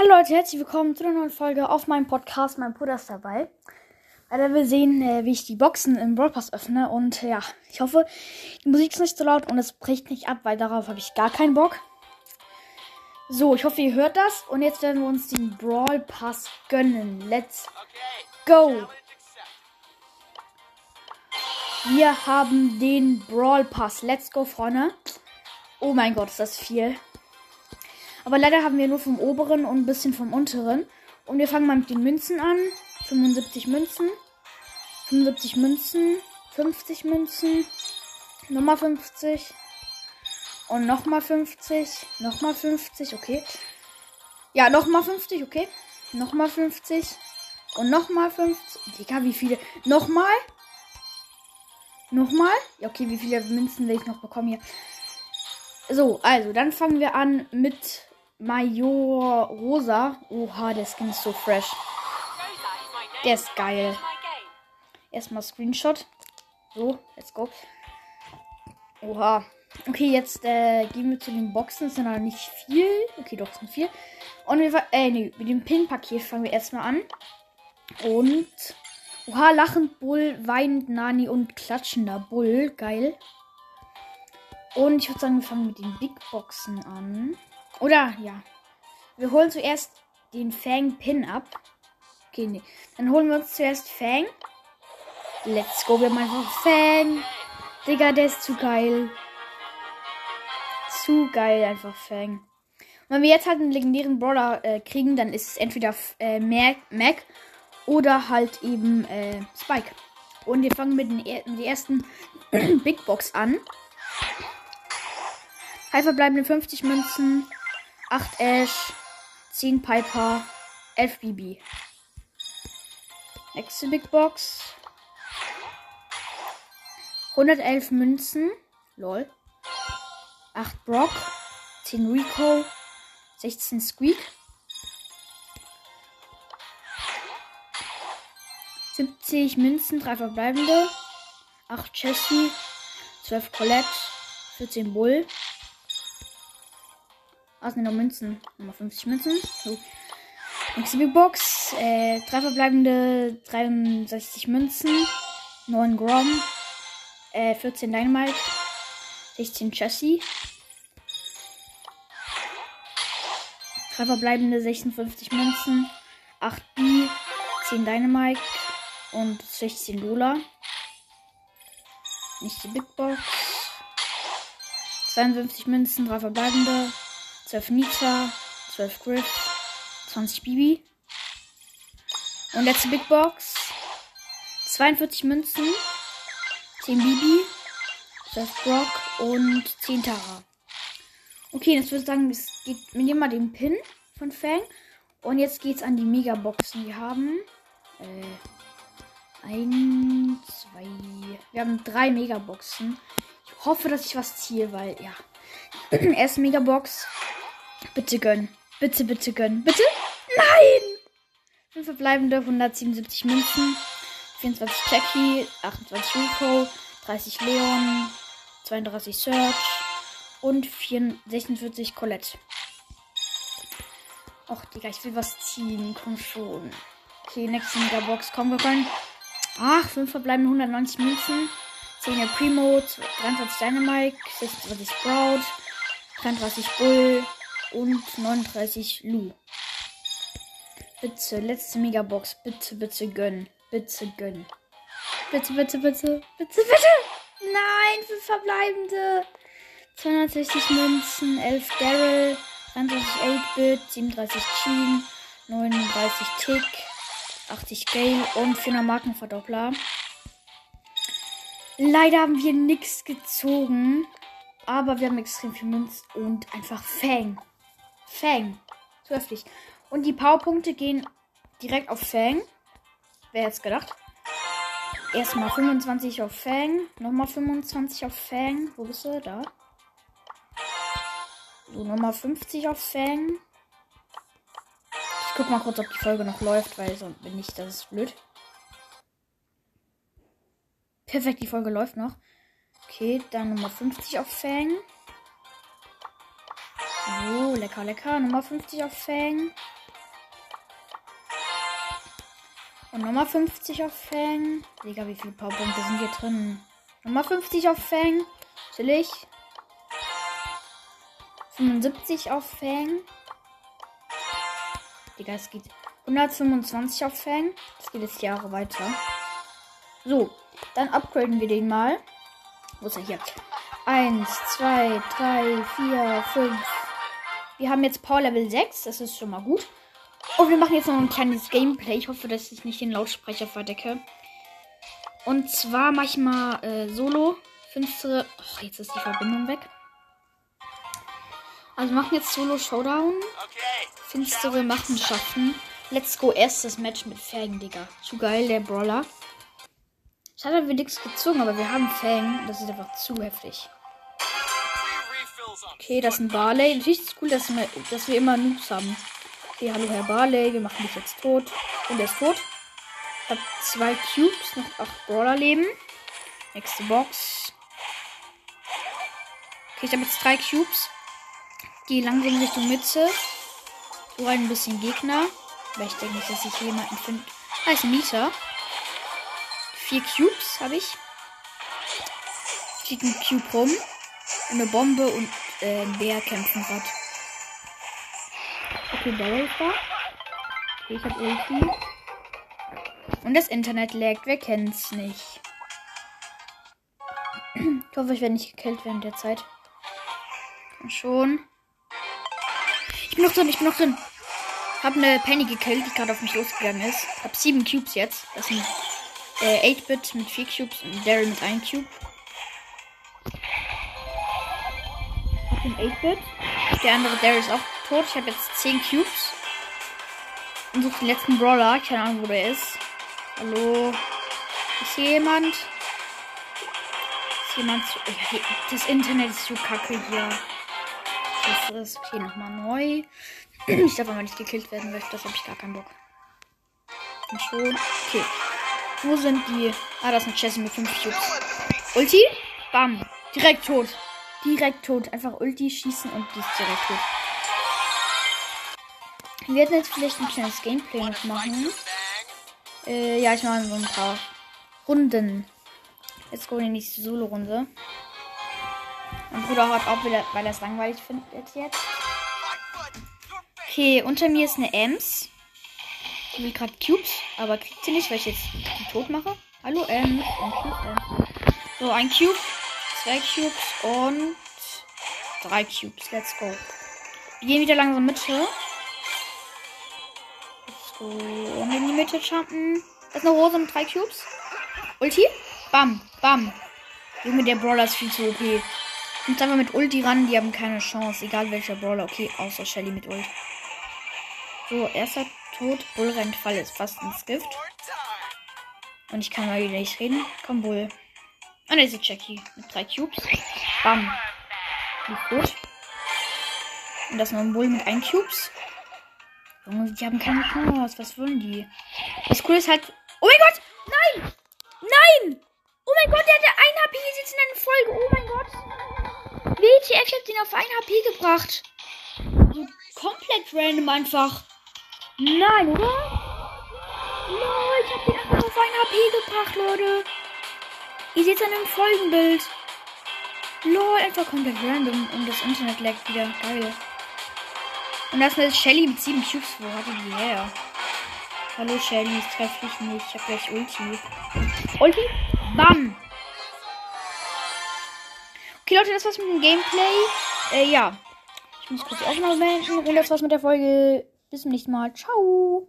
Hallo Leute, herzlich willkommen zu einer neuen Folge auf meinem Podcast. Mein Bruder ist dabei. Weil wir sehen, äh, wie ich die Boxen im Brawl Pass öffne. Und ja, ich hoffe, die Musik ist nicht so laut und es bricht nicht ab, weil darauf habe ich gar keinen Bock. So, ich hoffe, ihr hört das. Und jetzt werden wir uns den Brawl Pass gönnen. Let's go! Wir haben den Brawl Pass. Let's go, Freunde. Oh mein Gott, ist das viel. Aber leider haben wir nur vom oberen und ein bisschen vom unteren. Und wir fangen mal mit den Münzen an. 75 Münzen. 75 Münzen. 50 Münzen. Nochmal 50. Und nochmal 50. Nochmal 50, okay. Ja, nochmal 50, okay. Nochmal 50. Und nochmal 50. Digga, wie viele? Nochmal? Nochmal? Ja, okay, wie viele Münzen will ich noch bekommen hier? So, also, dann fangen wir an mit Major Rosa. Oha, der Skin ist so fresh. Der ist geil. Erstmal Screenshot. So, let's go. Oha. Okay, jetzt äh, gehen wir zu den Boxen. Es sind aber nicht viel. Okay, doch, es sind viel. Und wir, äh, nee, mit dem Pin-Paket fangen wir erstmal an. Und. Oha, lachend Bull, weinend Nani und klatschender Bull. Geil. Und ich würde sagen, wir fangen mit den Big Boxen an. Oder, ja. Wir holen zuerst den Fang Pin ab. Okay, nee. Dann holen wir uns zuerst Fang. Let's go, wir einfach Fang. Digga, der ist zu geil. Zu geil, einfach Fang. Und wenn wir jetzt halt einen legendären Brawler äh, kriegen, dann ist es entweder äh, Mac, Mac oder halt eben äh, Spike. Und wir fangen mit, den, mit der ersten Big Box an. Drei verbleibende 50 Münzen, 8 Ash, 10 Piper, 11 BB. Nächste Big Box. 111 Münzen. Lol. 8 Brock. 10 Rico. 16 Squeak. 70 Münzen, 3 verbleibende. 8 Jessie. 12 Colette. 14 Bull. Ah, sind noch Münzen. Nochmal 50 Münzen. So. Big Box. Äh, drei verbleibende 63 Münzen. 9 Grom. Äh, 14 Dynamite. 16 Chassis. Drei verbleibende 56 Münzen. 8 B. 10 Dynamite. Und 16 Lola. Nächste Big Box. 52 Münzen, 3 verbleibende. 12 Nita, 12 Griff, 20 Bibi. Und letzte Big Box. 42 Münzen, 10 Bibi, 12 Brock und 10 Tara. Okay, jetzt würde ich sagen, es geht, wir nehmen mal den Pin von Fang. Und jetzt geht's an die Megaboxen. Wir haben äh, ein, zwei. Wir haben drei Megaboxen. Ich hoffe, dass ich was ziehe, weil ja. Erste Megabox. Bitte gönn. Bitte, bitte gönn. Bitte? Nein! 5 verbleibende, 177 Münzen, 24 Jackie, 28 Rico, 30 Leon, 32 Search und 4, 46 Colette. Och, Digga, ich will was ziehen. Komm schon. Okay, nächste Megabox. Komm, wir können. Ach, 5 verbleibende, 190 Münzen. 10 er Primo, 23 Dynamite, 26 Sprout, 33 Bull, und 39 Lu. Bitte, letzte Megabox. Bitte, bitte gönn. Bitte gönn. Bitte, bitte, bitte. Bitte, bitte. Nein, für verbleibende. 260 Münzen, 11 Daryl, 23 8-Bit, 37 Jean, 39 Tick, 80 Gale und 400 Markenverdoppler. Leider haben wir nichts gezogen, aber wir haben extrem viel Münz und einfach Fang. Fang. Zu heftig. Und die Powerpunkte gehen direkt auf Fang. Wer hätte es gedacht? Erstmal 25 auf Fang. Nochmal 25 auf Fang. Wo bist du? Da. So, nochmal 50 auf Fang. Ich guck mal kurz, ob die Folge noch läuft, weil sonst bin ich, das ist blöd. Perfekt, die Folge läuft noch. Okay, dann Nummer 50 auf Fang. Lecker, lecker. Nummer 50 auf Fang. Und nochmal 50 auf Fang. Digga, wie viele Powerpunkte sind hier drin? Nochmal 50 auf Fang. Chillig. 75 auf Fang. Digga, es geht 125 auf Fang. Das geht jetzt Jahre weiter. So, dann upgraden wir den mal. Wo ist er hier? 1, 2, 3, 4, 5. Wir haben jetzt Power Level 6. Das ist schon mal gut. Und wir machen jetzt noch ein kleines Gameplay. Ich hoffe, dass ich nicht den Lautsprecher verdecke. Und zwar mache ich mal äh, Solo. Finstere. Oh, jetzt ist die Verbindung weg. Also wir machen jetzt Solo Showdown. Finstere Machenschaften. Let's go. Erstes Match mit Fang, Digga. Zu geil, der Brawler. Schade, wir nichts gezogen, aber wir haben Fang. Das ist einfach zu heftig. Okay, das ist ein Barley. Natürlich ist es cool, dass wir, dass wir immer Noobs haben. Okay, hallo Herr Barley, wir machen dich jetzt tot. Und er ist tot. Ich habe zwei Cubes, noch acht Brawler leben. Nächste Box. Okay, ich habe jetzt drei Cubes. Gehe langsam Richtung Mitte. So ein bisschen Gegner. Weil ich denke nicht, dass ich jemanden finde. Ah, ist ein Mieter. Vier Cubes habe ich. Steht ein Cube rum. Eine Bombe und äh, Bär kämpfen gerade. Okay, Daryl ist da. Okay, ich hab Ulti. Und das Internet laggt. Wer kennt's nicht? Ich hoffe, ich werde nicht gekillt während der Zeit. Komm schon. Ich bin noch drin, ich bin noch drin. Hab eine Penny gekillt, die gerade auf mich losgegangen ist. Hab sieben Cubes jetzt. Das sind äh, 8-Bit mit vier Cubes und Daryl mit einem Cube. 8-Bit. Der andere Daryl ist auch tot. Ich habe jetzt 10 Cubes. Und suche den letzten Brawler. Keine Ahnung, wo der ist. Hallo? Ist hier jemand? Ist jemand zu. Das Internet ist so kacke hier. Das ist hier nochmal neu. Ich darf aber nicht gekillt werden, weil das habe ich gar keinen Bock. Und schon. Okay. Wo sind die? Ah, das ist ein Jessie mit 5 Cubes. Ulti? Bam. Direkt tot. Direkt tot. Einfach Ulti schießen und die ist direkt tot. Wir werden jetzt vielleicht ein kleines Gameplay noch machen. Äh, ja, ich mache so ein paar Runden. Jetzt in die nächste Solo-Runde. Mein Bruder hat auch wieder, weil er es langweilig findet jetzt. Okay, unter mir ist eine Ems. Die will gerade Cubes, aber kriegt sie nicht, weil ich jetzt die tot mache. Hallo Ems. So, ein Cube, zwei Cubes und drei Cubes. Let's go. Wir gehen wieder langsam Mitte. So, und in die Mitte jumpen. Das ist eine Rose mit drei Cubes. Ulti. Bam, bam. Junge, der Brawler ist viel zu OP. Kommt einfach mit Ulti ran, die haben keine Chance. Egal welcher Brawler. Okay, außer Shelly mit Ult. So, erster Tod. Bull rennt Fall ist fast ins Gift. Und ich kann mal wieder nicht reden. Komm, Bull. Ah, ne, ist Jackie mit drei Cubes. Bam. Nicht gut. Und das noch ein Bull mit ein Cubes. Junge, die haben keine Chance. Was wollen die? Das Coole ist halt. Oh mein Gott! Nein! Nein! Oh mein Gott, der hatte 1 HP jetzt in einer Folge. Oh mein Gott. WTF, ich hab den auf 1 HP gebracht. So komplett random einfach. Nein, oder? Nein, ich hab den einfach auf 1 HP gebracht, Leute. Ihr seht an dem Folgenbild. Lol, einfach komplett random. Und das Internet laggt wieder. Geil. Und das ist Shelly mit 7 Cubes. Wo hatte die her? Hallo Shelly, ich treffe dich nicht. Ich hab gleich Ulti. Ulti? Bam! Okay, Leute, das war's mit dem Gameplay. Äh, ja. Ich muss kurz die Aufnahme beenden. Und das war's mit der Folge. Bis zum nächsten Mal. Ciao!